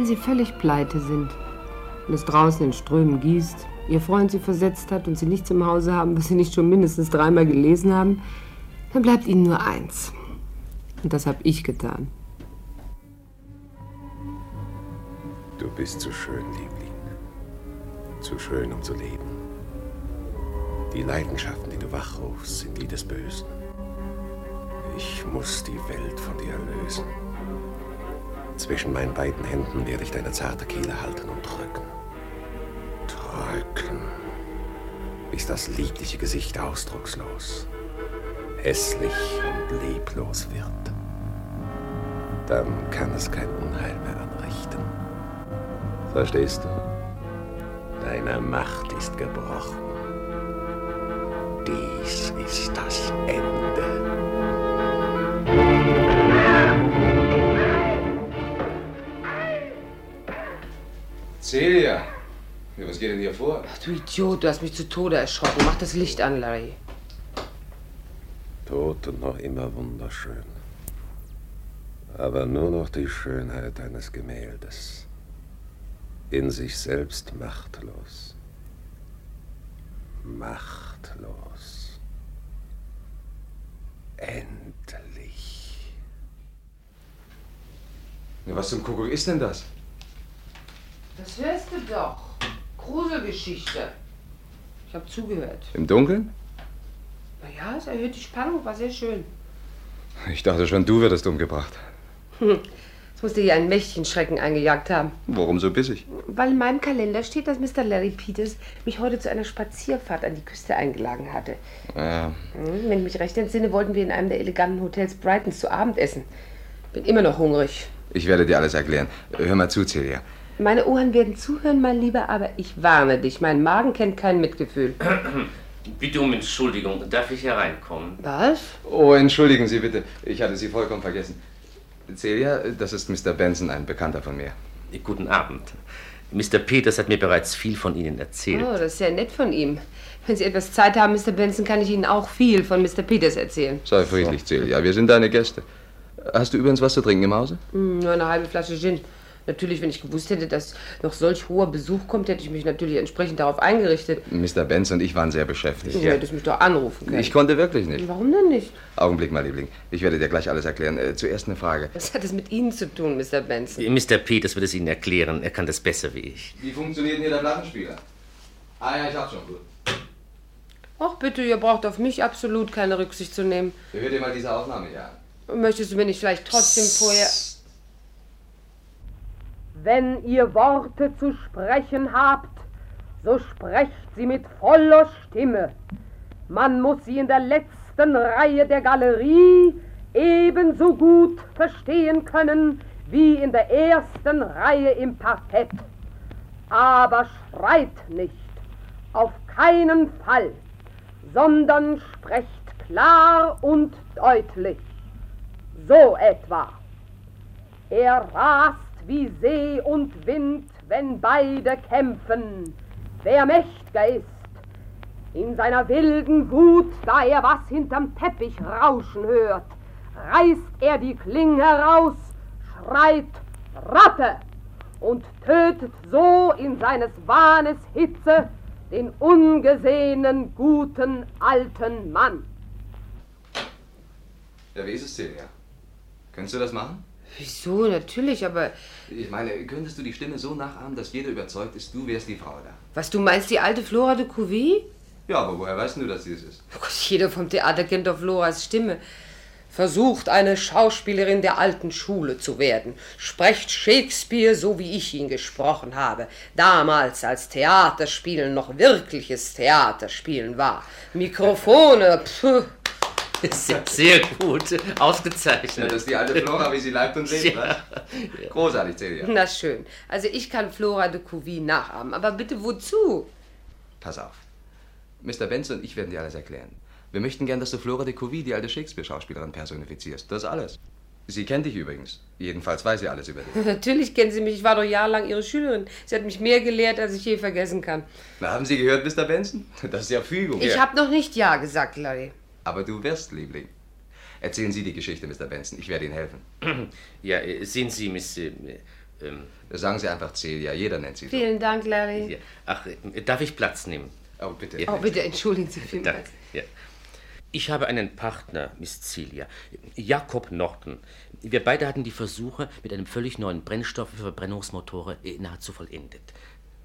Wenn sie völlig pleite sind und es draußen in Strömen gießt, ihr Freund sie versetzt hat und sie nichts im Hause haben, was sie nicht schon mindestens dreimal gelesen haben, dann bleibt ihnen nur eins. Und das habe ich getan. Du bist zu schön, Liebling. Zu schön, um zu leben. Die Leidenschaften, die du wachrufst, sind die des Bösen. Ich muss die Welt von dir lösen. Zwischen meinen beiden Händen werde ich deine zarte Kehle halten und drücken. Drücken, bis das liebliche Gesicht ausdruckslos, hässlich und leblos wird. Dann kann es kein Unheil mehr anrichten. Verstehst du? Deine Macht ist gebrochen. Dies ist das Ende. Celia, ja, was geht denn hier vor? Ach, du Idiot, du hast mich zu Tode erschrocken. Mach das Licht an, Larry. Tot und noch immer wunderschön. Aber nur noch die Schönheit eines Gemäldes. In sich selbst machtlos. Machtlos. Endlich. Ja, was zum Kuckuck ist denn das? Das hörst du doch. Gruselgeschichte. Ich habe zugehört. Im Dunkeln? Naja, es erhöht die Spannung, war sehr schön. Ich dachte schon, du würdest umgebracht. Es musste hier einen mächtigen Schrecken eingejagt haben. Warum so bissig? Weil in meinem Kalender steht, dass Mr. Larry Peters mich heute zu einer Spazierfahrt an die Küste eingeladen hatte. Ja, Hm, Wenn ich mich recht entsinne, wollten wir in einem der eleganten Hotels Brightons zu Abend essen. Bin immer noch hungrig. ich werde dir alles erklären. Hör mal zu, Celia. Meine Ohren werden zuhören, mein Lieber, aber ich warne dich. Mein Magen kennt kein Mitgefühl. Bitte um Entschuldigung, darf ich hereinkommen? Was? Oh, entschuldigen Sie bitte. Ich hatte Sie vollkommen vergessen. Celia, das ist Mr. Benson, ein Bekannter von mir. Guten Abend. Mr. Peters hat mir bereits viel von Ihnen erzählt. Oh, das ist sehr nett von ihm. Wenn Sie etwas Zeit haben, Mr. Benson, kann ich Ihnen auch viel von Mr. Peters erzählen. Sei friedlich, Celia. Wir sind deine Gäste. Hast du übrigens was zu trinken im Hause? Hm, nur eine halbe Flasche Gin. Natürlich, wenn ich gewusst hätte, dass noch solch hoher Besuch kommt, hätte ich mich natürlich entsprechend darauf eingerichtet. Mr. Benson und ich waren sehr beschäftigt. Du hättest mich doch anrufen können. Ich konnte wirklich nicht. Warum denn nicht? Augenblick mal, Liebling. Ich werde dir gleich alles erklären. Äh, zuerst eine Frage. Was hat es mit Ihnen zu tun, Mr. Benson? Mr. Peters wird es Ihnen erklären. Er kann das besser wie ich. Wie funktioniert denn hier der Plattenspieler? Ah ja, ich hab's schon. Gut. Ach bitte, ihr braucht auf mich absolut keine Rücksicht zu nehmen. Hör dir mal diese Aufnahme hier an. Möchtest du mir nicht vielleicht trotzdem vorher... Wenn ihr Worte zu sprechen habt, so sprecht sie mit voller Stimme. Man muss sie in der letzten Reihe der Galerie ebenso gut verstehen können wie in der ersten Reihe im Parkett. Aber schreit nicht, auf keinen Fall, sondern sprecht klar und deutlich. So etwa. Er rast wie See und Wind, wenn beide kämpfen. Wer mächtiger ist, in seiner wilden Wut, da er was hinterm Teppich rauschen hört, reißt er die Klinge heraus, schreit Ratte und tötet so in seines Wahnes Hitze den ungesehenen guten alten Mann. Ja, wie ist es, Celia? Könntest du das machen? Wieso? Natürlich, aber Ich meine, könntest du die Stimme so nachahmen, dass jeder überzeugt ist, du wärst die Frau da? was du meinst, die alte Flora de Couvy? Ja, aber woher weißt du, dass sie es ist? Oh Gott, jeder vom Theater kennt doch Floras Stimme. Versucht eine Schauspielerin der alten Schule zu werden. Sprecht Shakespeare so, wie ich ihn gesprochen habe. Damals, als Theaterspielen noch wirkliches Theaterspielen war. Mikrofone, pfuh. Sehr, sehr gut. Ja, Ausgezeichnet. das ist die alte Flora, wie sie leibt und lebt, Ja. Großartig, Celia. Na schön. Also ich kann Flora de Couvy nachahmen. Aber bitte wozu? Pass auf. Mr. Benson und ich werden dir alles erklären. Wir möchten gern, dass du Flora de Couvy, die alte Shakespeare-Schauspielerin, personifizierst. Das ist alles. Sie kennt dich übrigens. Jedenfalls weiß sie alles über dich. Natürlich kennen Sie mich. Ich war doch jahrelang Ihre Schülerin. Sie hat mich mehr gelehrt, als ich je vergessen kann. Na, haben Sie gehört, Mr. Benson? Das ist ja Fügung. Ich ja. habe noch nicht Ja gesagt, Larry. Aber du wirst, Liebling. Erzählen Sie die Geschichte, Mr. Benson. Ich werde Ihnen helfen. Ja, äh, sehen Sie, Miss. äh, Ähm, Sagen Sie einfach Celia, jeder nennt sie so. Vielen Dank, Larry. Hier. Ach, äh, darf ich Platz nehmen? Oh, bitte. Oh, bitte entschuldigen Sie vielmals. Danke. Ja. Ich habe einen Partner, Miss Celia, Jakob Norton. Wir beide hatten die Versuche mit einem völlig neuen Brennstoff für Verbrennungsmotore äh, nahezu vollendet.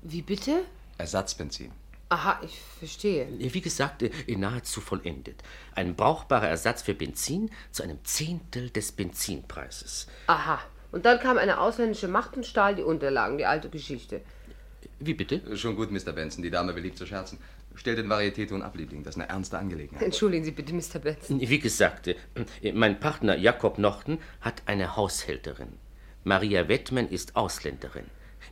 Wie bitte? Ersatzbenzin. Aha, ich verstehe. Wie gesagt, äh, nahezu vollendet. Ein brauchbarer Ersatz für Benzin zu einem Zehntel des Benzinpreises. Aha. Und dann kam eine ausländische Macht und stahl die Unterlagen, die alte Geschichte. Wie bitte? Schon gut, Mr. Benson. Die Dame beliebt zu scherzen. Stell den Varietéton ab, Liebling. Das ist eine ernste Angelegenheit. Entschuldigen Sie bitte, Mr. Benson. Wie gesagt, äh, mein Partner Jakob Norton hat eine Haushälterin. Maria Wettmann ist Ausländerin.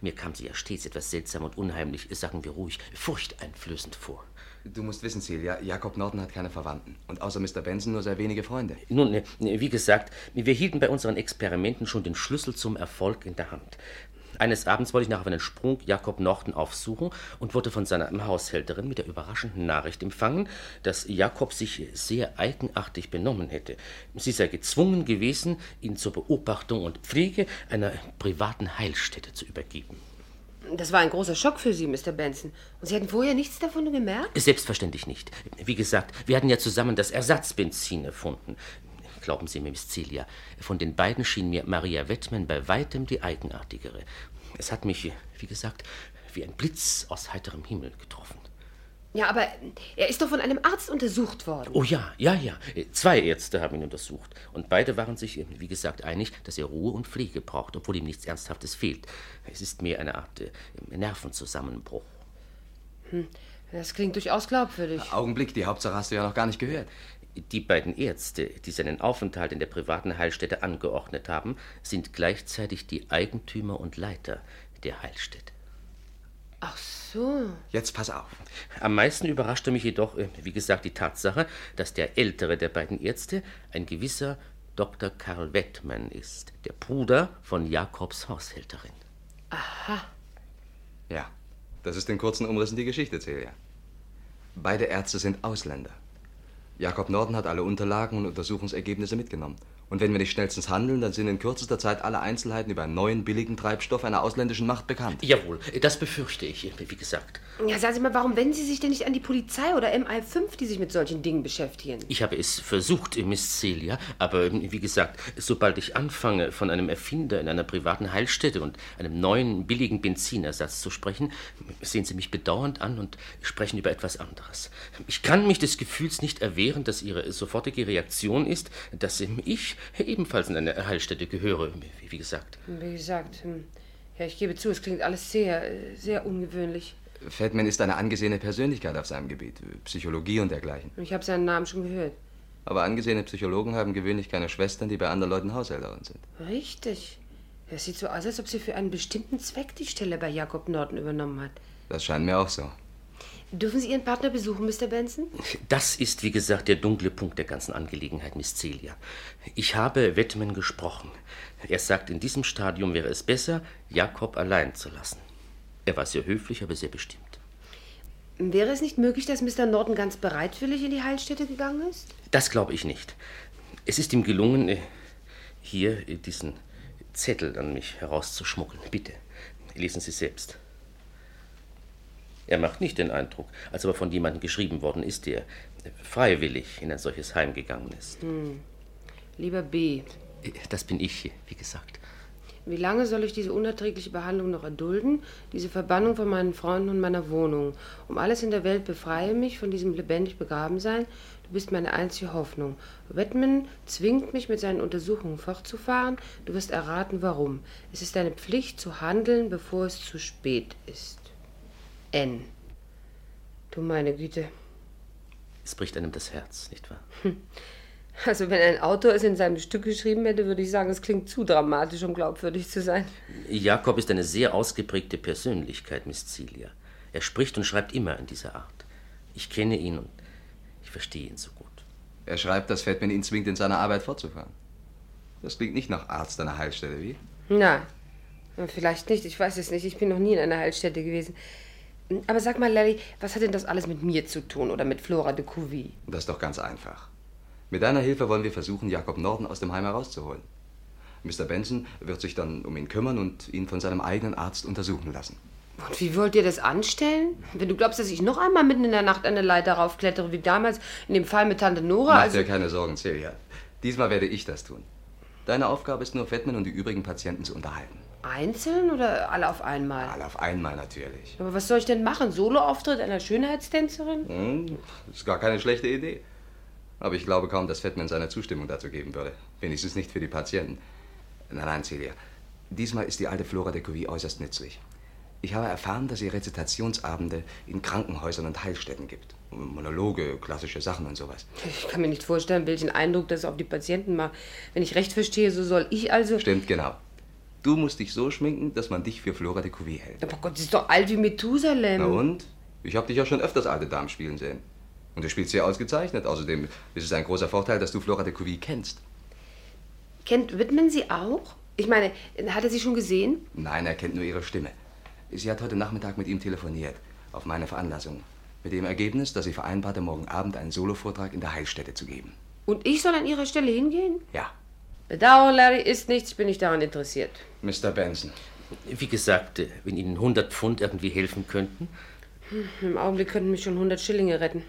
Mir kam sie ja stets etwas seltsam und unheimlich, sagen wir ruhig, furchteinflößend vor. Du musst wissen, Celia, Jakob Norton hat keine Verwandten. Und außer Mr. Benson nur sehr wenige Freunde. Nun, äh, wie gesagt, wir hielten bei unseren Experimenten schon den Schlüssel zum Erfolg in der Hand. Eines Abends wollte ich nach einem Sprung Jakob Norton aufsuchen und wurde von seiner Haushälterin mit der überraschenden Nachricht empfangen, dass Jakob sich sehr eigenartig benommen hätte. Sie sei gezwungen gewesen, ihn zur Beobachtung und Pflege einer privaten Heilstätte zu übergeben. Das war ein großer Schock für Sie, Mr. Benson. Und Sie hatten vorher nichts davon gemerkt? Selbstverständlich nicht. Wie gesagt, wir hatten ja zusammen das Ersatzbenzin erfunden. Glauben Sie mir, Miss Celia, von den beiden schien mir Maria Wettmann bei weitem die eigenartigere. Es hat mich, wie gesagt, wie ein Blitz aus heiterem Himmel getroffen. Ja, aber er ist doch von einem Arzt untersucht worden. Oh ja, ja, ja. Zwei Ärzte haben ihn untersucht. Und beide waren sich, wie gesagt, einig, dass er Ruhe und Pflege braucht, obwohl ihm nichts Ernsthaftes fehlt. Es ist mehr eine Art äh, Nervenzusammenbruch. Hm, das klingt durchaus glaubwürdig. Augenblick, die Hauptsache hast du ja noch gar nicht gehört. Die beiden Ärzte, die seinen Aufenthalt in der privaten Heilstätte angeordnet haben, sind gleichzeitig die Eigentümer und Leiter der Heilstätte. Ach so. Jetzt pass auf. Am meisten überraschte mich jedoch, äh, wie gesagt, die Tatsache, dass der ältere der beiden Ärzte ein gewisser Dr. Karl Wettmann ist, der Bruder von Jakobs Haushälterin. Aha. Ja, das ist in kurzen Umrissen die Geschichte, Celia. Beide Ärzte sind Ausländer. Jakob Norden hat alle Unterlagen und Untersuchungsergebnisse mitgenommen. Und wenn wir nicht schnellstens handeln, dann sind in kürzester Zeit alle Einzelheiten über einen neuen billigen Treibstoff einer ausländischen Macht bekannt. Jawohl, das befürchte ich, wie gesagt. Ja, sagen Sie mal, warum wenden Sie sich denn nicht an die Polizei oder MI5, die sich mit solchen Dingen beschäftigen? Ich habe es versucht, Miss Celia, aber wie gesagt, sobald ich anfange, von einem Erfinder in einer privaten Heilstätte und einem neuen billigen Benzinersatz zu sprechen, sehen Sie mich bedauernd an und sprechen über etwas anderes. Ich kann mich des Gefühls nicht erwehren, dass Ihre sofortige Reaktion ist, dass ich ebenfalls in eine Heilstätte gehöre, wie, wie gesagt. Wie gesagt, hm. ja, ich gebe zu, es klingt alles sehr, sehr ungewöhnlich. Feldman ist eine angesehene Persönlichkeit auf seinem Gebiet, Psychologie und dergleichen. Ich habe seinen Namen schon gehört. Aber angesehene Psychologen haben gewöhnlich keine Schwestern, die bei anderen Leuten Haushälterin sind. Richtig. Es sieht so aus, als ob sie für einen bestimmten Zweck die Stelle bei Jakob Norton übernommen hat. Das scheint mir auch so. Dürfen Sie Ihren Partner besuchen, Mr. Benson? Das ist, wie gesagt, der dunkle Punkt der ganzen Angelegenheit, Miss Celia. Ich habe Wettman gesprochen. Er sagt, in diesem Stadium wäre es besser, Jakob allein zu lassen. Er war sehr höflich, aber sehr bestimmt. Wäre es nicht möglich, dass Mr. Norton ganz bereitwillig in die Heilstätte gegangen ist? Das glaube ich nicht. Es ist ihm gelungen, äh, hier diesen Zettel an mich herauszuschmuggeln. Bitte, lesen Sie selbst. Er macht nicht den Eindruck, als ob er von jemandem geschrieben worden ist, der freiwillig in ein solches Heim gegangen ist. Hm. Lieber B. Das bin ich, wie gesagt. Wie lange soll ich diese unerträgliche Behandlung noch erdulden? Diese Verbannung von meinen Freunden und meiner Wohnung. Um alles in der Welt befreie mich von diesem lebendig Begrabensein. Du bist meine einzige Hoffnung. Wettman zwingt mich, mit seinen Untersuchungen fortzufahren. Du wirst erraten, warum. Es ist deine Pflicht, zu handeln, bevor es zu spät ist. N. Du meine Güte. Es bricht einem das Herz, nicht wahr? Also wenn ein Autor es in seinem Stück geschrieben hätte, würde ich sagen, es klingt zu dramatisch, um glaubwürdig zu sein. Jakob ist eine sehr ausgeprägte Persönlichkeit, Miss Celia. Er spricht und schreibt immer in dieser Art. Ich kenne ihn und ich verstehe ihn so gut. Er schreibt, dass Fettman ihn zwingt, in seiner Arbeit fortzufahren. Das klingt nicht nach Arzt einer Heilstätte, wie? Nein. Vielleicht nicht, ich weiß es nicht. Ich bin noch nie in einer Heilstätte gewesen. Aber sag mal, Larry, was hat denn das alles mit mir zu tun oder mit Flora de Couvy? Das ist doch ganz einfach. Mit deiner Hilfe wollen wir versuchen, Jakob Norden aus dem Heim herauszuholen. Mr. Benson wird sich dann um ihn kümmern und ihn von seinem eigenen Arzt untersuchen lassen. Und wie wollt ihr das anstellen? Wenn du glaubst, dass ich noch einmal mitten in der Nacht eine Leiter raufklettere, wie damals in dem Fall mit Tante Nora. Mach also dir keine Sorgen, Celia. Diesmal werde ich das tun. Deine Aufgabe ist nur, Fettman und die übrigen Patienten zu unterhalten. Einzeln oder alle auf einmal? Alle auf einmal natürlich. Aber was soll ich denn machen? Soloauftritt einer Schönheitstänzerin? Hm, ist gar keine schlechte Idee. Aber ich glaube kaum, dass Fettman seine Zustimmung dazu geben würde. Wenigstens nicht für die Patienten. Nein, nein, Celia. Diesmal ist die alte Flora de Cuvie äußerst nützlich. Ich habe erfahren, dass sie Rezitationsabende in Krankenhäusern und Heilstätten gibt. Monologe, klassische Sachen und sowas. Ich kann mir nicht vorstellen, welchen Eindruck das auf die Patienten macht. Wenn ich recht verstehe, so soll ich also. Stimmt, genau. Du musst dich so schminken, dass man dich für Flora de Cuvée hält. Aber Gott, sie ist doch alt wie Methusalem. Na und? Ich habe dich ja schon öfters alte Damen spielen sehen. Und du spielst sehr ausgezeichnet. Außerdem ist es ein großer Vorteil, dass du Flora de Cuvée kennst. Kennt Whitman sie auch? Ich meine, hat er sie schon gesehen? Nein, er kennt nur ihre Stimme. Sie hat heute Nachmittag mit ihm telefoniert, auf meine Veranlassung. Mit dem Ergebnis, dass sie vereinbarte, morgen Abend einen Solovortrag in der Heilstätte zu geben. Und ich soll an ihrer Stelle hingehen? Ja. Bedauern, Larry, ist nichts, ich bin nicht daran interessiert. Mr. Benson. Wie gesagt, äh, wenn Ihnen 100 Pfund irgendwie helfen könnten. Im Augenblick könnten mich schon 100 Schillinge retten.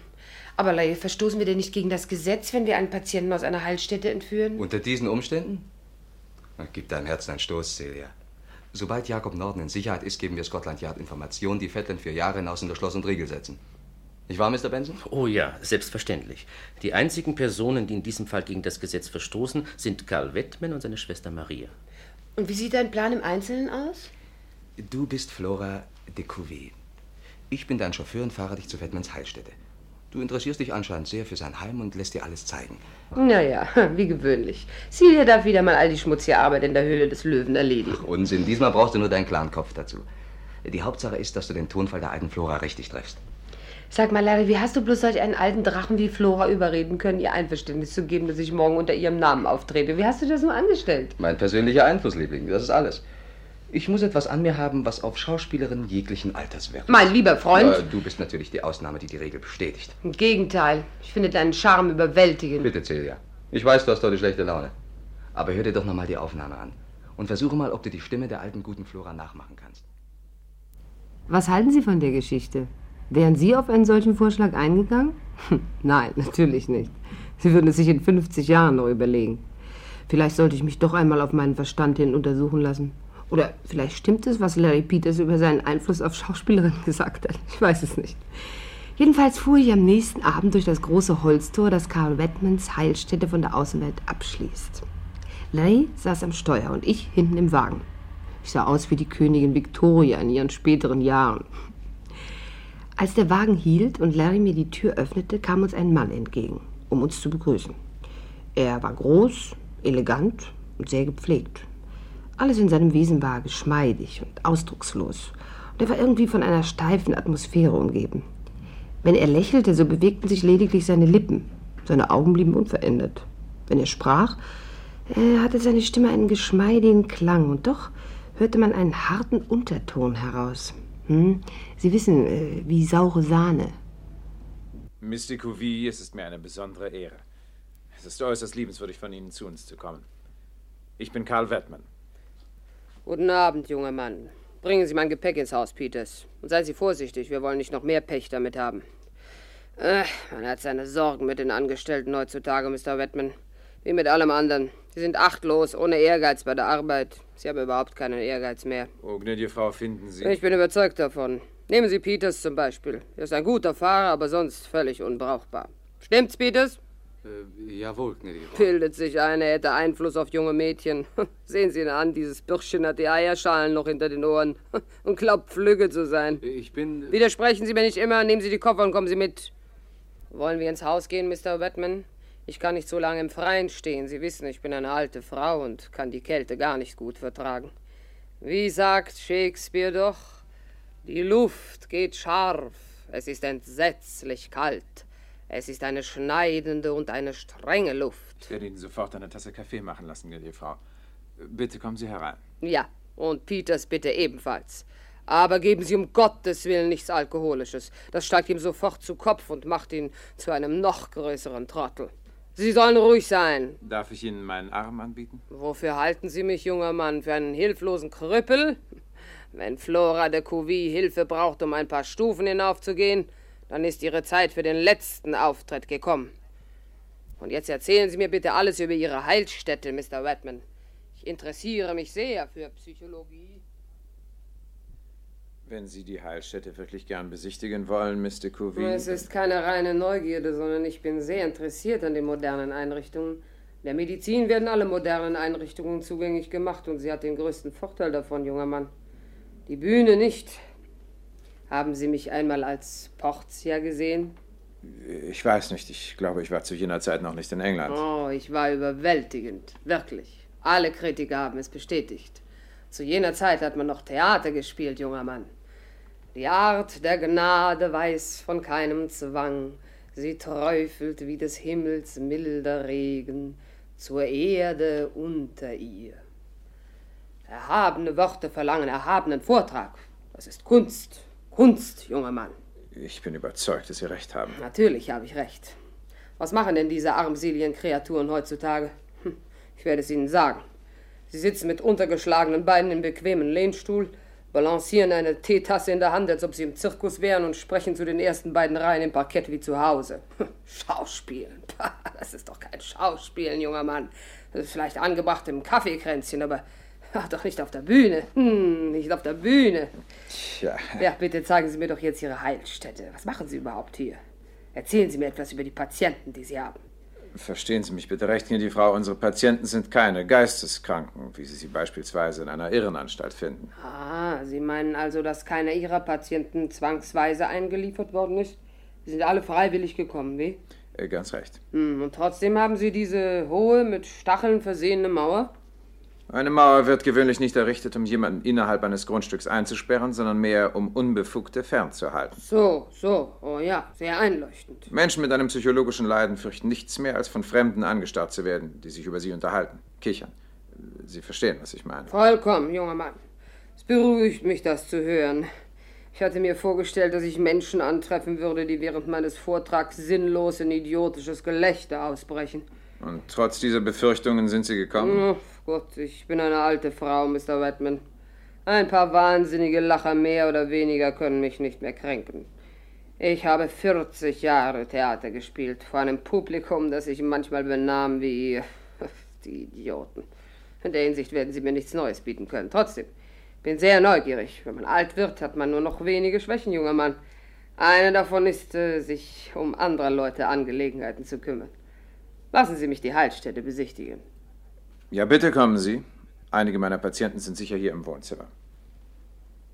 Aber Larry, verstoßen wir denn nicht gegen das Gesetz, wenn wir einen Patienten aus einer Heilstätte entführen? Unter diesen Umständen? Na, Gib deinem Herzen einen Stoß, Celia. Sobald Jakob Norden in Sicherheit ist, geben wir Scotland Yard Informationen, die Fettland für Jahre hinaus unter Schloss und Riegel setzen. Nicht wahr, Mr. Benson? Oh ja, selbstverständlich. Die einzigen Personen, die in diesem Fall gegen das Gesetz verstoßen, sind Karl Wettmann und seine Schwester Maria. Und wie sieht dein Plan im Einzelnen aus? Du bist Flora de Couvet. Ich bin dein Chauffeur und fahre dich zu Fettmans Heilstätte. Du interessierst dich anscheinend sehr für sein Heim und lässt dir alles zeigen. Naja, wie gewöhnlich. Celia darf wieder mal all die schmutzige Arbeit in der Höhle des Löwen erledigen. Unsinn, diesmal brauchst du nur deinen klaren Kopf dazu. Die Hauptsache ist, dass du den Tonfall der alten Flora richtig treffst. Sag mal, Larry, wie hast du bloß solch einen alten Drachen wie Flora überreden können, ihr Einverständnis zu geben, dass ich morgen unter ihrem Namen auftrete? Wie hast du das nur angestellt? Mein persönlicher Einfluss, Liebling, das ist alles. Ich muss etwas an mir haben, was auf Schauspielerinnen jeglichen Alters wirkt. Mein lieber Freund. Ja, du bist natürlich die Ausnahme, die die Regel bestätigt. Im Gegenteil. Ich finde deinen Charme überwältigend. Bitte, Celia. Ich weiß, du hast heute schlechte Laune. Aber hör dir doch nochmal die Aufnahme an. Und versuche mal, ob du die Stimme der alten guten Flora nachmachen kannst. Was halten Sie von der Geschichte? Wären Sie auf einen solchen Vorschlag eingegangen? Nein, natürlich nicht. Sie würden es sich in 50 Jahren noch überlegen. Vielleicht sollte ich mich doch einmal auf meinen Verstand hin untersuchen lassen. Oder vielleicht stimmt es, was Larry Peters über seinen Einfluss auf Schauspielerinnen gesagt hat. Ich weiß es nicht. Jedenfalls fuhr ich am nächsten Abend durch das große Holztor, das Karl Wettmans Heilstätte von der Außenwelt abschließt. Larry saß am Steuer und ich hinten im Wagen. Ich sah aus wie die Königin Victoria in ihren späteren Jahren. Als der Wagen hielt und Larry mir die Tür öffnete, kam uns ein Mann entgegen, um uns zu begrüßen. Er war groß, elegant und sehr gepflegt. Alles in seinem Wesen war geschmeidig und ausdruckslos. Und er war irgendwie von einer steifen Atmosphäre umgeben. Wenn er lächelte, so bewegten sich lediglich seine Lippen. Seine Augen blieben unverändert. Wenn er sprach, äh, hatte seine Stimme einen geschmeidigen Klang und doch hörte man einen harten Unterton heraus. Hm? Sie wissen, äh, wie saure Sahne. Mr. Couvy, es ist mir eine besondere Ehre. Es ist äußerst liebenswürdig von Ihnen, zu uns zu kommen. Ich bin Karl Wettmann. Guten Abend, junger Mann. Bringen Sie mein Gepäck ins Haus, Peters. Und seien Sie vorsichtig, wir wollen nicht noch mehr Pech damit haben. Äh, man hat seine Sorgen mit den Angestellten heutzutage, Mr. Wettman. Wie mit allem anderen. Sie sind achtlos, ohne Ehrgeiz bei der Arbeit. Sie haben überhaupt keinen Ehrgeiz mehr. Oh, gnädige Frau, finden Sie. Ich bin überzeugt davon. Nehmen Sie Peters zum Beispiel. Er ist ein guter Fahrer, aber sonst völlig unbrauchbar. Stimmt's, Peters? Äh, jawohl, gnädige Frau. Bildet sich ein, er hätte Einfluss auf junge Mädchen. Sehen Sie ihn an, dieses Bürschchen hat die Eierschalen noch hinter den Ohren und glaubt, Flügge zu sein. Ich bin. Widersprechen Sie mir nicht immer, nehmen Sie die Koffer und kommen Sie mit. Wollen wir ins Haus gehen, Mr. Batman? Ich kann nicht so lange im Freien stehen. Sie wissen, ich bin eine alte Frau und kann die Kälte gar nicht gut vertragen. Wie sagt Shakespeare doch, die Luft geht scharf, es ist entsetzlich kalt. Es ist eine schneidende und eine strenge Luft. Ich werde Ihnen sofort eine Tasse Kaffee machen lassen, gnädige Frau. Bitte kommen Sie herein. Ja, und Peters bitte ebenfalls. Aber geben Sie um Gottes Willen nichts Alkoholisches. Das steigt ihm sofort zu Kopf und macht ihn zu einem noch größeren Trottel. Sie sollen ruhig sein. Darf ich Ihnen meinen Arm anbieten? Wofür halten Sie mich, junger Mann? Für einen hilflosen Krüppel? Wenn Flora de Couvy Hilfe braucht, um ein paar Stufen hinaufzugehen, dann ist Ihre Zeit für den letzten Auftritt gekommen. Und jetzt erzählen Sie mir bitte alles über Ihre Heilstätte, Mr. Redman. Ich interessiere mich sehr für Psychologie. Wenn Sie die Heilstätte wirklich gern besichtigen wollen, Mr. Covey. Es ist keine reine Neugierde, sondern ich bin sehr interessiert an den modernen Einrichtungen. Der Medizin werden alle modernen Einrichtungen zugänglich gemacht und sie hat den größten Vorteil davon, junger Mann. Die Bühne nicht. Haben Sie mich einmal als Portier gesehen? Ich weiß nicht. Ich glaube, ich war zu jener Zeit noch nicht in England. Oh, ich war überwältigend. Wirklich. Alle Kritiker haben es bestätigt. Zu jener Zeit hat man noch Theater gespielt, junger Mann. Die Art der Gnade weiß von keinem Zwang. Sie träufelt wie des Himmels milder Regen zur Erde unter ihr. Erhabene Worte verlangen erhabenen Vortrag. Das ist Kunst. Kunst, junger Mann. Ich bin überzeugt, dass Sie recht haben. Natürlich habe ich recht. Was machen denn diese armseligen Kreaturen heutzutage? Hm, ich werde es Ihnen sagen. Sie sitzen mit untergeschlagenen Beinen im bequemen Lehnstuhl, balancieren eine Teetasse in der Hand, als ob sie im Zirkus wären und sprechen zu den ersten beiden Reihen im Parkett wie zu Hause. Schauspielen. Das ist doch kein Schauspielen, junger Mann. Das ist vielleicht angebracht im Kaffeekränzchen, aber ach, doch nicht auf der Bühne. Hm, nicht auf der Bühne. Tja. Ja, bitte zeigen Sie mir doch jetzt Ihre Heilstätte. Was machen Sie überhaupt hier? Erzählen Sie mir etwas über die Patienten, die Sie haben. Verstehen Sie mich bitte recht, gnädige Frau. Unsere Patienten sind keine Geisteskranken, wie Sie sie beispielsweise in einer Irrenanstalt finden. Ah, Sie meinen also, dass keiner Ihrer Patienten zwangsweise eingeliefert worden ist? Sie sind alle freiwillig gekommen, wie? Äh, ganz recht. Hm, und trotzdem haben Sie diese hohe, mit Stacheln versehene Mauer? Eine Mauer wird gewöhnlich nicht errichtet, um jemanden innerhalb eines Grundstücks einzusperren, sondern mehr, um Unbefugte fernzuhalten. So, so, oh ja, sehr einleuchtend. Menschen mit einem psychologischen Leiden fürchten nichts mehr, als von Fremden angestarrt zu werden, die sich über sie unterhalten, kichern. Sie verstehen, was ich meine. Vollkommen, junger Mann. Es beruhigt mich, das zu hören. Ich hatte mir vorgestellt, dass ich Menschen antreffen würde, die während meines Vortrags sinnlos in idiotisches Gelächter ausbrechen. Und trotz dieser Befürchtungen sind Sie gekommen? Gott, ich bin eine alte Frau, Mr. Redman. Ein paar wahnsinnige Lacher mehr oder weniger können mich nicht mehr kränken. Ich habe 40 Jahre Theater gespielt, vor einem Publikum, das sich manchmal benahm wie die Idioten. In der Hinsicht werden Sie mir nichts Neues bieten können. Trotzdem, bin sehr neugierig. Wenn man alt wird, hat man nur noch wenige Schwächen, junger Mann. Eine davon ist, äh, sich um anderer Leute Angelegenheiten zu kümmern. Lassen Sie mich die Heilstätte besichtigen. Ja, bitte kommen Sie. Einige meiner Patienten sind sicher hier im Wohnzimmer.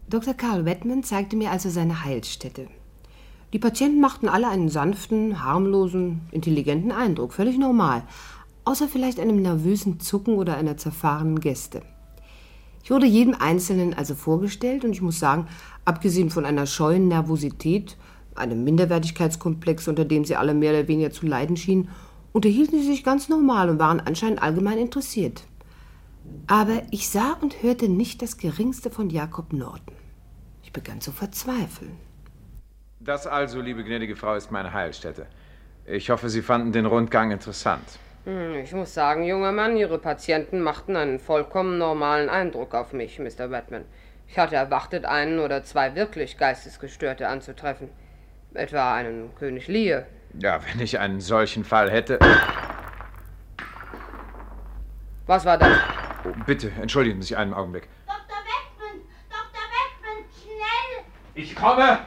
Dr. Karl Wettmann zeigte mir also seine Heilstätte. Die Patienten machten alle einen sanften, harmlosen, intelligenten Eindruck, völlig normal, außer vielleicht einem nervösen Zucken oder einer zerfahrenen Geste. Ich wurde jedem Einzelnen also vorgestellt und ich muss sagen, abgesehen von einer scheuen Nervosität, einem Minderwertigkeitskomplex, unter dem sie alle mehr oder weniger zu leiden schienen, unterhielten sie sich ganz normal und waren anscheinend allgemein interessiert. Aber ich sah und hörte nicht das geringste von Jakob Norton. Ich begann zu verzweifeln. Das also, liebe gnädige Frau, ist meine Heilstätte. Ich hoffe, Sie fanden den Rundgang interessant. Hm, Ich muss sagen, junger Mann, Ihre Patienten machten einen vollkommen normalen Eindruck auf mich, Mr. Batman. Ich hatte erwartet, einen oder zwei wirklich Geistesgestörte anzutreffen. Etwa einen König Lear. Ja, wenn ich einen solchen Fall hätte. Was war das? Oh, bitte, entschuldigen Sie einen Augenblick. Dr. Beckman! Dr. Beckman! Schnell! Ich komme!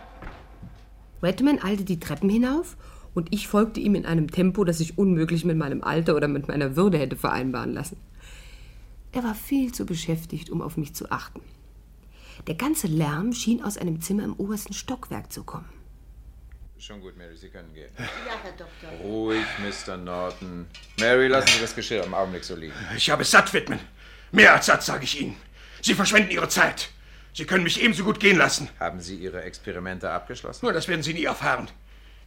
Redman eilte die Treppen hinauf und ich folgte ihm in einem Tempo, das sich unmöglich mit meinem Alter oder mit meiner Würde hätte vereinbaren lassen. Er war viel zu beschäftigt, um auf mich zu achten. Der ganze Lärm schien aus einem Zimmer im obersten Stockwerk zu kommen. Schon gut, Mary, Sie können gehen. Ja, Herr Doktor. Ruhig, Mr. Norton. Mary, lassen Sie das Geschirr im Augenblick so liegen. Ich habe es satt, Whitman. Mehr als satt, sage ich Ihnen. Sie verschwenden Ihre Zeit. Sie können mich ebenso gut gehen lassen. Haben Sie Ihre Experimente abgeschlossen? Nur das werden Sie nie erfahren.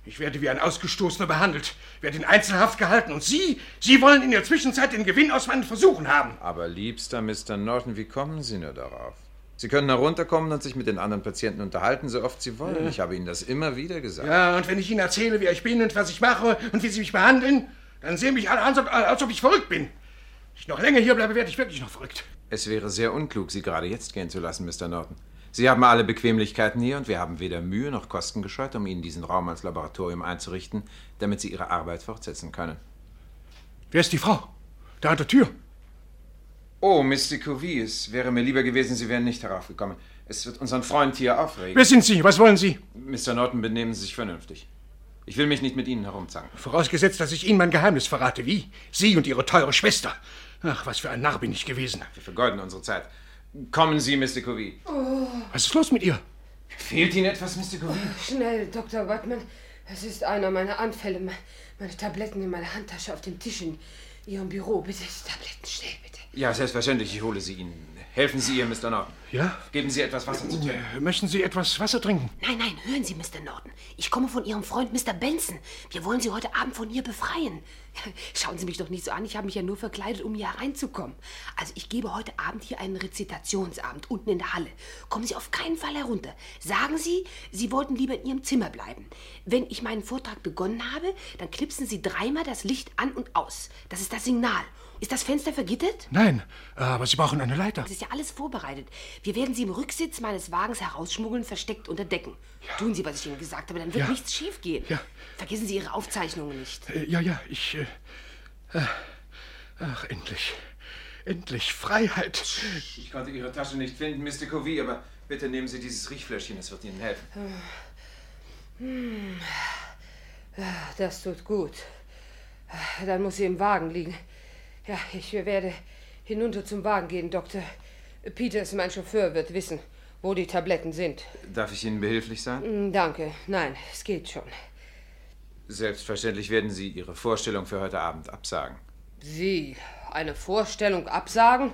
Ich werde wie ein Ausgestoßener behandelt, werde in Einzelhaft gehalten und Sie, Sie wollen in der Zwischenzeit den Gewinn aus meinen Versuchen haben. Aber liebster Mr. Norton, wie kommen Sie nur darauf? Sie können herunterkommen und sich mit den anderen Patienten unterhalten, so oft Sie wollen. Ich habe Ihnen das immer wieder gesagt. Ja, und wenn ich Ihnen erzähle, wer ich bin und was ich mache und wie Sie mich behandeln, Dann sehen mich alle an, als ob ich verrückt bin. Wenn ich noch länger hier bleibe, werde ich wirklich noch verrückt. Es wäre sehr unklug, Sie gerade jetzt gehen zu lassen, Mr. Norton. Sie haben alle Bequemlichkeiten hier und wir haben weder Mühe noch Kosten gescheut, um Ihnen diesen Raum als Laboratorium einzurichten, damit Sie Ihre Arbeit fortsetzen können. Wer ist die Frau? Da an der Tür. Oh, Mr. Covey, es wäre mir lieber gewesen, Sie wären nicht heraufgekommen. Es wird unseren Freund hier aufregen. Wer sind Sie? Was wollen Sie? Mr. Norton, benehmen Sie sich vernünftig. Ich will mich nicht mit Ihnen herumzanken. Vorausgesetzt, dass ich Ihnen mein Geheimnis verrate. Wie? Sie und Ihre teure Schwester. Ach, was für ein Narr bin ich gewesen. Wir vergeuden unsere Zeit. Kommen Sie, Mr. Covey. Oh. Was ist los mit ihr? Fehlt Ihnen etwas, Mr. Covey? Schnell, Dr. Wattmann. Es ist einer meiner Anfälle. Meine Tabletten in meiner Handtasche auf dem Tisch Ihrem Büro. Bitte, Tabletten, schnell, bitte. Ja, selbstverständlich. Ich hole sie Ihnen. Helfen Sie ihr, Mr. Norton. Ja? Geben Sie etwas Wasser zu trinken. Äh, Möchten Sie etwas Wasser trinken? Nein, nein, hören Sie, Mr. Norton. Ich komme von Ihrem Freund Mr. Benson. Wir wollen Sie heute Abend von hier befreien. Schauen Sie mich doch nicht so an. Ich habe mich ja nur verkleidet, um hier reinzukommen. Also ich gebe heute Abend hier einen Rezitationsabend unten in der Halle. Kommen Sie auf keinen Fall herunter. Sagen Sie, Sie wollten lieber in Ihrem Zimmer bleiben. Wenn ich meinen Vortrag begonnen habe, dann knipsen Sie dreimal das Licht an und aus. Das ist das Signal. Ist das Fenster vergittert? Nein, aber Sie brauchen eine Leiter. Das ist ja alles vorbereitet. Wir werden Sie im Rücksitz meines Wagens herausschmuggeln, versteckt unter Decken. Tun Sie, was ich Ihnen gesagt habe, dann wird Ja. nichts schiefgehen. Ja. Vergessen Sie Ihre Aufzeichnungen nicht. Äh, ja, ja, ich. Äh, äh, ach, endlich. Endlich Freiheit. Ich konnte Ihre Tasche nicht finden, Mr. Covey, aber bitte nehmen Sie dieses Riechfläschchen. Es wird Ihnen helfen. Hm. Das tut gut. Dann muss sie im Wagen liegen. Ja, ich werde hinunter zum Wagen gehen, Doktor. Peters, mein Chauffeur, wird wissen, wo die Tabletten sind. Darf ich Ihnen behilflich sein? Hm, Danke. Nein, es geht schon. Selbstverständlich werden Sie Ihre Vorstellung für heute Abend absagen. Sie eine Vorstellung absagen?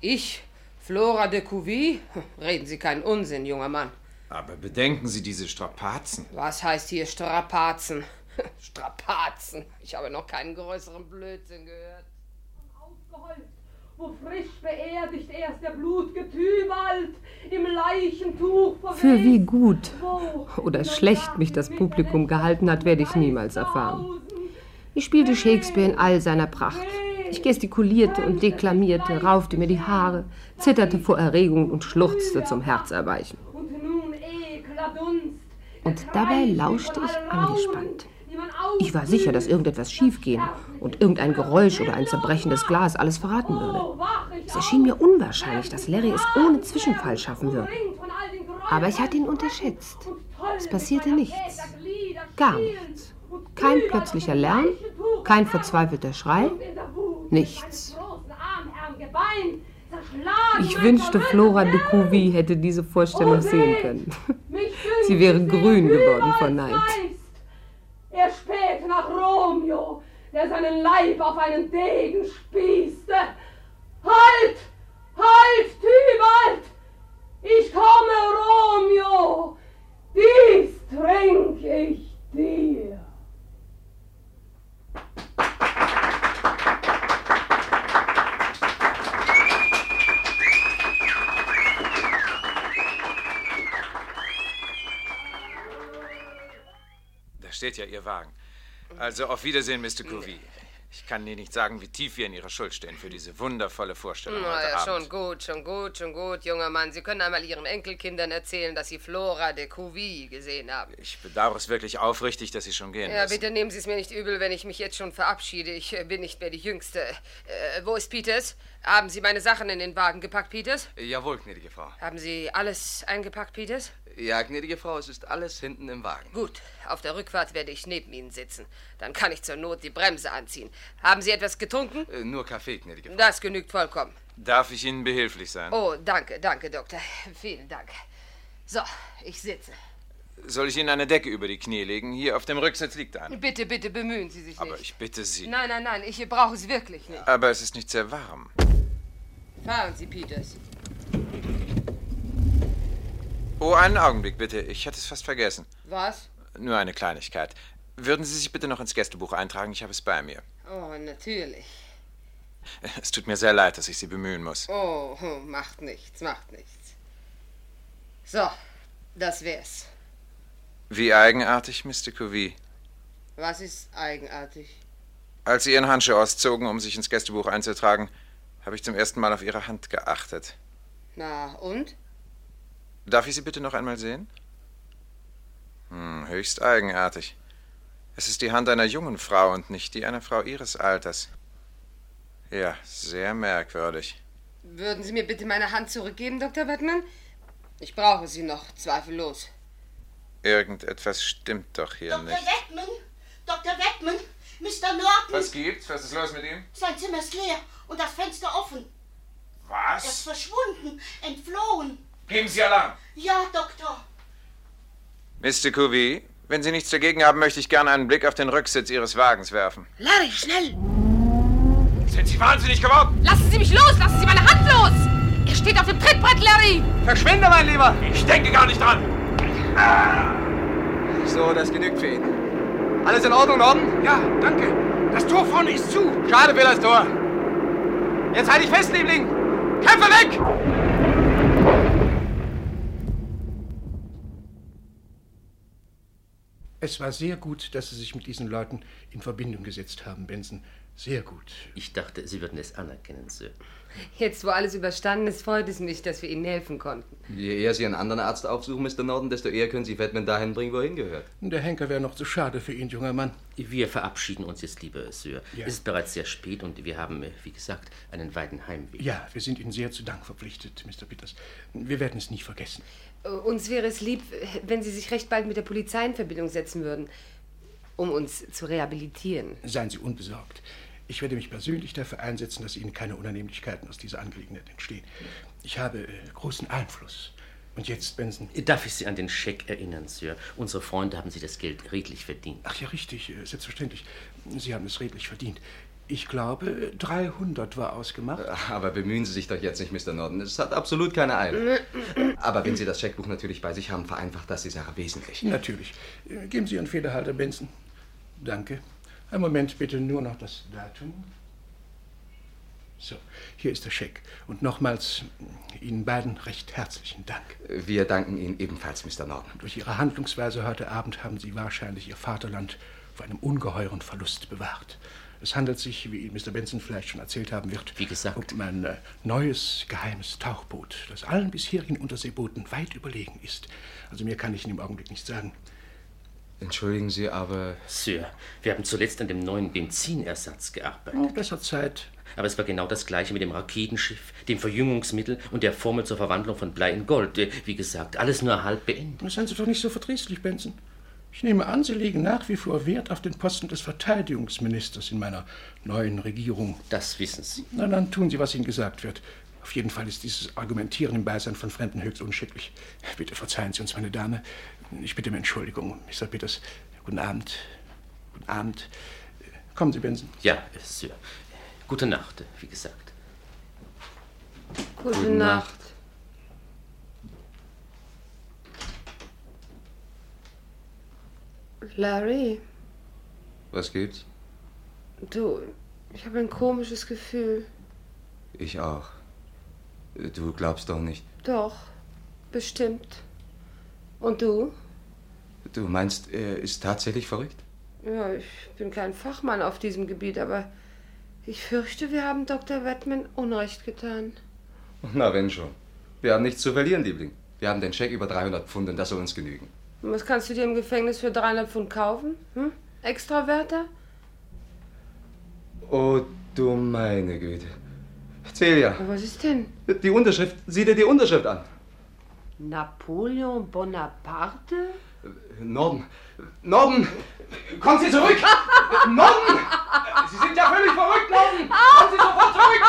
Ich, Flora de Couvy? Reden Sie keinen Unsinn, junger Mann. Aber bedenken Sie diese Strapazen. Was heißt hier Strapazen? Strapazen. Ich habe noch keinen größeren Blödsinn gehört. Aufgeheult, wo frisch beerdigt erst der blutge Tybalt im Leichentuch verweht. Für wie gut oder schlecht mich das Publikum gehalten hat, werde ich niemals erfahren. Ich spielte Shakespeare in all seiner Pracht. Ich gestikulierte und deklamierte, raufte mir die Haare, zitterte vor Erregung und schluchzte zum Herzerweichen. Und dabei lauschte ich angespannt. Ich war sicher, dass irgendetwas schiefgehen und irgendein Geräusch oder ein zerbrechendes Glas alles verraten würde. Es erschien mir unwahrscheinlich, dass Larry es ohne Zwischenfall schaffen würde. Aber ich hatte ihn unterschätzt. Es passierte nichts. Gar nichts. Kein plötzlicher Lärm, kein verzweifelter Schrei, nichts. Ich wünschte, Flora de Couvy hätte diese Vorstellung sehen können. Sie wäre grün geworden vor Neid. Er späht nach Romeo, der seinen Leib auf einen Degen spießte. Halt! Halt, Tybalt! Ich komme, Romeo! Dies trink ich dir. Da steht ja Ihr Wagen. Also auf Wiedersehen, Mr. Covey. Ich kann Ihnen nicht sagen, wie tief wir in Ihrer Schuld stehen für diese wundervolle Vorstellung Na heute ja, Abend. schon gut, schon gut, schon gut, junger Mann. Sie können einmal Ihren Enkelkindern erzählen, dass Sie Flora de Couvy gesehen haben. Ich bedauere es wirklich aufrichtig, dass Sie schon gehen Ja, müssen. bitte nehmen Sie es mir nicht übel, wenn ich mich jetzt schon verabschiede. Ich äh, bin nicht mehr die Jüngste. Äh, wo ist Peters? Haben Sie meine Sachen in den Wagen gepackt, Peters? Jawohl, gnädige Frau. Haben Sie alles eingepackt, Peters? Ja, gnädige Frau, es ist alles hinten im Wagen. Gut, auf der Rückfahrt werde ich neben Ihnen sitzen. Dann kann ich zur Not die Bremse anziehen. Haben Sie etwas getrunken? Äh, nur Kaffee, gnädige Frau. Das genügt vollkommen. Darf ich Ihnen behilflich sein? Oh, danke, danke, Doktor. Vielen Dank. So, ich sitze. Soll ich Ihnen eine Decke über die Knie legen? Hier auf dem Rücksitz liegt eine. Bitte, bitte bemühen Sie sich Aber nicht. ich bitte Sie. Nein, nein, nein, ich brauche es wirklich nicht. Aber es ist nicht sehr warm. Fahren Sie, Peters. Oh, einen Augenblick bitte. Ich hatte es fast vergessen. Was? Nur eine Kleinigkeit. Würden Sie sich bitte noch ins Gästebuch eintragen? Ich habe es bei mir. Oh, natürlich. Es tut mir sehr leid, dass ich Sie bemühen muss. Oh, oh, macht nichts, macht nichts. So, das wär's. Wie eigenartig, Mr. Covey. Was ist eigenartig? Als Sie Ihren Handschuh auszogen, um sich ins Gästebuch einzutragen, habe ich zum ersten Mal auf Ihre Hand geachtet. Na, und? Darf ich Sie bitte noch einmal sehen? Hm, höchst eigenartig. Es ist die Hand einer jungen Frau und nicht die einer Frau Ihres Alters. Ja, sehr merkwürdig. Würden Sie mir bitte meine Hand zurückgeben, Dr. Wettmann? Ich brauche sie noch, zweifellos. Irgendetwas stimmt doch hier Dr. nicht. Wettman, Dr. Wettman, Mr. Norton. Was gibt's? Was ist los mit ihm? Sein Zimmer ist leer und das Fenster offen. Er ist Was? verschwunden, entflohen. Geben Sie Alarm! Ja, Doktor. Mr. Cuvée, wenn Sie nichts dagegen haben, möchte ich gerne einen Blick auf den Rücksitz Ihres Wagens werfen. Larry, schnell! Sind Sie wahnsinnig geworden? Lassen Sie mich los! Lassen Sie meine Hand los! Er steht auf dem Trittbrett, Larry! Verschwinde, mein Lieber! Ich denke gar nicht dran! So, das genügt für ihn. Alles in Ordnung, Norden? Ja, danke. Das Tor vorne ist zu. Schade für das Tor. Jetzt halte ich fest, Liebling! Kämpfe weg! Es war sehr gut, dass Sie sich mit diesen Leuten in Verbindung gesetzt haben, Benson. Sehr gut. Ich dachte, Sie würden es anerkennen, Sir. Jetzt, wo alles überstanden ist, freut es mich, dass wir Ihnen helfen konnten. Je eher Sie einen anderen Arzt aufsuchen, Mr. Norton, desto eher können Sie Batman dahin bringen, wo er hingehört. Der Henker wäre noch zu schade für ihn, junger Mann. Wir verabschieden uns jetzt, lieber Sir. Ja. Es ist bereits sehr spät und wir haben, äh, wie gesagt, einen weiten Heimweg. Ja, wir sind Ihnen sehr zu Dank verpflichtet, Mr. Peters. Wir werden es nie vergessen. Äh, Uns wäre es lieb, wenn Sie sich recht bald mit der Polizei in Verbindung setzen würden, um uns zu rehabilitieren. Seien Sie unbesorgt. Ich werde mich persönlich dafür einsetzen, dass Ihnen keine Unannehmlichkeiten aus dieser Angelegenheit entstehen. Ich habe äh, großen Einfluss. Und jetzt, Benson. Darf ich Sie an den Scheck erinnern, Sir? Unsere Freunde haben sich das Geld redlich verdient. Ach ja, richtig, äh, selbstverständlich. Sie haben es redlich verdient. Ich glaube, 300 war ausgemacht. Aber bemühen Sie sich doch jetzt nicht, Mr. Norton. Es hat absolut keine Eile. Aber wenn Sie das Scheckbuch natürlich bei sich haben, vereinfacht das die Sache wesentlich. Natürlich. Äh, Geben Sie Ihren Federhalter, Benson. Danke. Einen Moment bitte nur noch das Datum. So, hier ist der Scheck. Und nochmals äh, Ihnen beiden recht herzlichen Dank. Wir danken Ihnen ebenfalls, Mr. Norton. Durch Ihre Handlungsweise heute Abend haben Sie wahrscheinlich Ihr Vaterland vor einem ungeheuren Verlust bewahrt. Es handelt sich, wie Mr. Benson vielleicht schon erzählt haben wird, Wie gesagt. um ein äh, neues geheimes Tauchboot, das allen bisherigen Unterseebooten weit überlegen ist. Also mehr kann ich Ihnen im Augenblick nicht sagen. Entschuldigen Sie, aber Sir, wir haben zuletzt an dem neuen Benzinersatz gearbeitet. Oh, besser Zeit. Aber es war genau das gleiche mit dem Raketenschiff, dem Verjüngungsmittel und der Formel zur Verwandlung von Blei in Gold. Wie gesagt, alles nur halb beendet. Seien Sie doch nicht so verdrießlich, Benson. Ich nehme an, Sie legen nach wie vor Wert auf den Posten des Verteidigungsministers in meiner neuen Regierung. Das wissen Sie. Na, dann tun Sie, was Ihnen gesagt wird. Auf jeden Fall ist dieses Argumentieren im Beisein von Fremden höchst unschicklich. Bitte verzeihen Sie uns, meine Dame. Ich bitte um Entschuldigung, Mr. Peters. Guten Abend. Guten Abend. Kommen Sie, Benson. Ja, Sir. Gute Nacht, wie gesagt. Gute, Nacht. Larry, was gibt's? du, ich habe ein komisches Gefühl. Ich auch. Du glaubst doch nicht. Doch, bestimmt. Und du? Du meinst, er ist tatsächlich verrückt? Ja, ich bin kein Fachmann auf diesem Gebiet, aber ich fürchte, wir haben Dr. Wettman Unrecht getan. Na, wenn schon. Wir haben nichts zu verlieren, Liebling. Wir haben den Scheck über 300 Pfund und das soll uns genügen. Was kannst du dir im Gefängnis für 300 Pfund kaufen? Hm? Extrawärter? Oh, du meine Güte. Celia. Was ist denn? Die Unterschrift. Sieh dir die Unterschrift an. Napoleon Bonaparte? Norben. Norben! Kommen Sie zurück! Norben! Sie sind ja völlig verrückt, Norben! Kommen Sie sofort zurück!